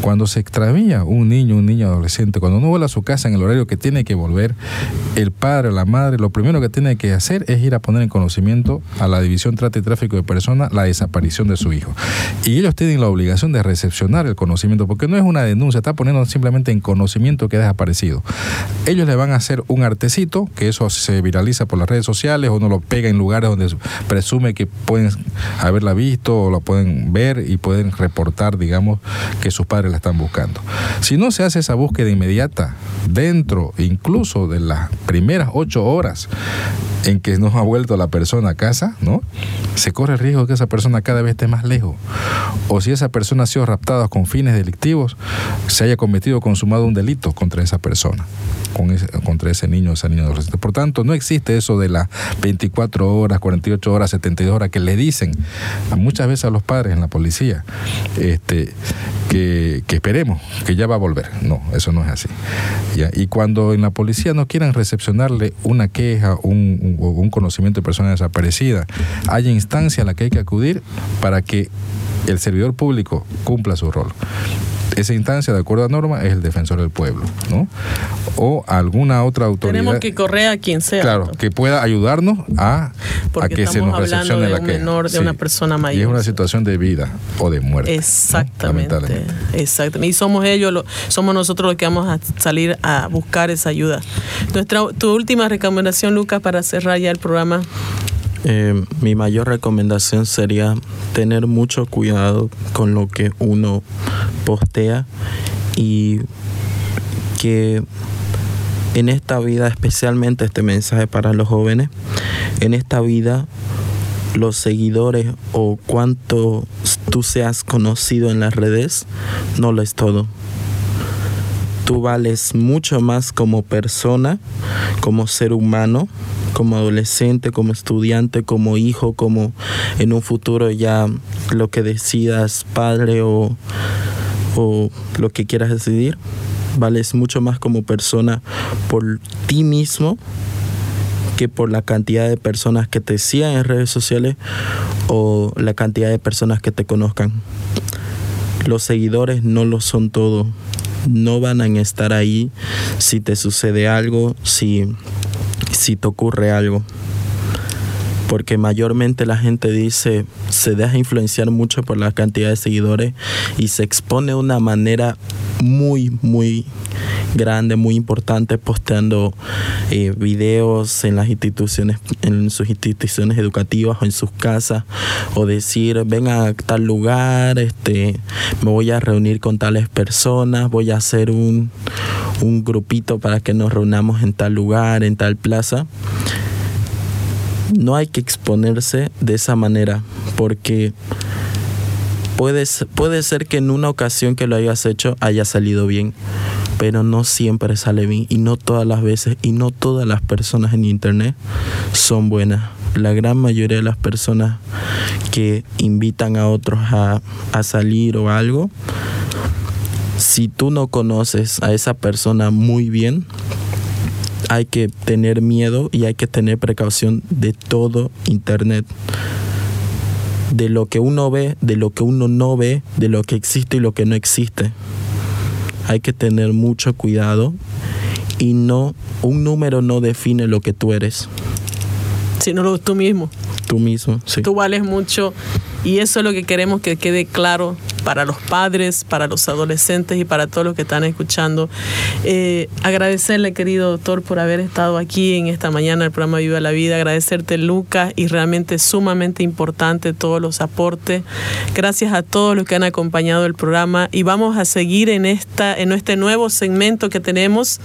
Cuando se extravía un niño, un niño adolescente, cuando no vuelve a su casa en el horario que tiene que volver, el padre o la madre lo primero que tiene que hacer es ir a poner en conocimiento a la División Trata y Tráfico de Personas la desaparición de su hijo. Y ellos tienen la obligación de recepcionar el conocimiento, porque no es una denuncia, está poniendo simplemente en conocimiento que ha desaparecido. Ellos le van a hacer un artecito, que eso se viraliza por las redes sociales, o no lo pega en lugares donde presume que pueden haberla visto o la pueden ver y pueden reportar, digamos, que sus padres la están buscando. Si no se hace esa búsqueda inmediata, dentro incluso de las primeras ocho horas en que no ha vuelto la persona a casa, ¿no? Se corre el riesgo de que esa persona cada vez esté más lejos. O si esa persona ha sido raptada con fines delictivos, se haya cometido o consumado un delito contra esa persona, contra ese niño o esa niña adolescente. Por tanto, no existe eso de las 24 horas, 48 horas, 72 horas que le dicen a muchas veces a los padres en la policía, este, que, esperemos que ya va a volver. No, eso no es así. Y cuando en la policía no quieran recepcionarle una queja, un, un conocimiento de persona desaparecida, hay instancia a la que hay que acudir para que el servidor público cumpla su rol. Esa instancia, de acuerdo a norma, es el defensor del pueblo, ¿no? O alguna otra autoridad. Tenemos que correr a quien sea. Claro, que pueda ayudarnos a, a que se nos recepcione de la un queja. menor, de una persona Y es mayor. una situación de vida o de muerte. Exactamente, exactamente. Y somos ellos, lo- somos nosotros los que vamos a salir a buscar esa ayuda. Nuestra, tu última recomendación, Lucas, para cerrar ya el programa. Eh, mi mayor recomendación sería tener mucho cuidado con lo que uno postea y que en esta vida, especialmente este mensaje para los jóvenes, en esta vida los seguidores o cuánto tú seas conocido en las redes no lo es todo. Tú vales mucho más como persona, como ser humano, como adolescente, como estudiante, como hijo, como en un futuro ya lo que decidas, padre o, o lo que quieras decidir. Vales mucho más como persona por ti mismo que por la cantidad de personas que te sigan en redes sociales o la cantidad de personas que te conozcan. Los seguidores no lo son todo. No van a estar ahí si te sucede algo, si, si te ocurre algo. Porque mayormente la gente dice, se deja influenciar mucho por la cantidad de seguidores y se expone de una manera muy, muy grande, muy importante, posteando eh, videos en las instituciones, en sus instituciones educativas o en sus casas, o decir, ven a tal lugar, este, me voy a reunir con tales personas, voy a hacer un, un grupito para que nos reunamos en tal lugar, en tal plaza no hay que exponerse de esa manera porque puede, ser que en una ocasión que lo hayas hecho haya salido bien, pero no siempre sale bien y no todas las veces y no todas las personas en internet son buenas. La gran mayoría de las personas que invitan a otros a, a salir o algo, si tú no conoces a esa persona muy bien, hay que tener miedo y hay que tener precaución de todo Internet. De lo que uno ve, de lo que uno no ve, de lo que existe y lo que no existe. Hay que tener mucho cuidado y no, un número no define lo que tú eres, Sino lo- tú mismo. tú mismo. Sí. Tú vales mucho y eso es lo que queremos que quede claro para los padres, para los adolescentes y para todos los que están escuchando. Eh, agradecerle, querido doctor, por haber estado aquí en esta mañana del programa Viva la Vida. Agradecerte, Lucas, y realmente sumamente importante todos los aportes. Gracias a todos los que han acompañado el programa y vamos a seguir en, esta, en este nuevo segmento que tenemos.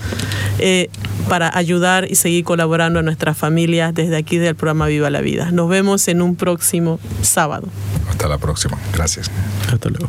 eh, para ayudar y seguir colaborando a nuestras familias desde aquí del programa Viva la Vida. Nos vemos en un próximo sábado. Hasta la próxima. Gracias. Hasta luego.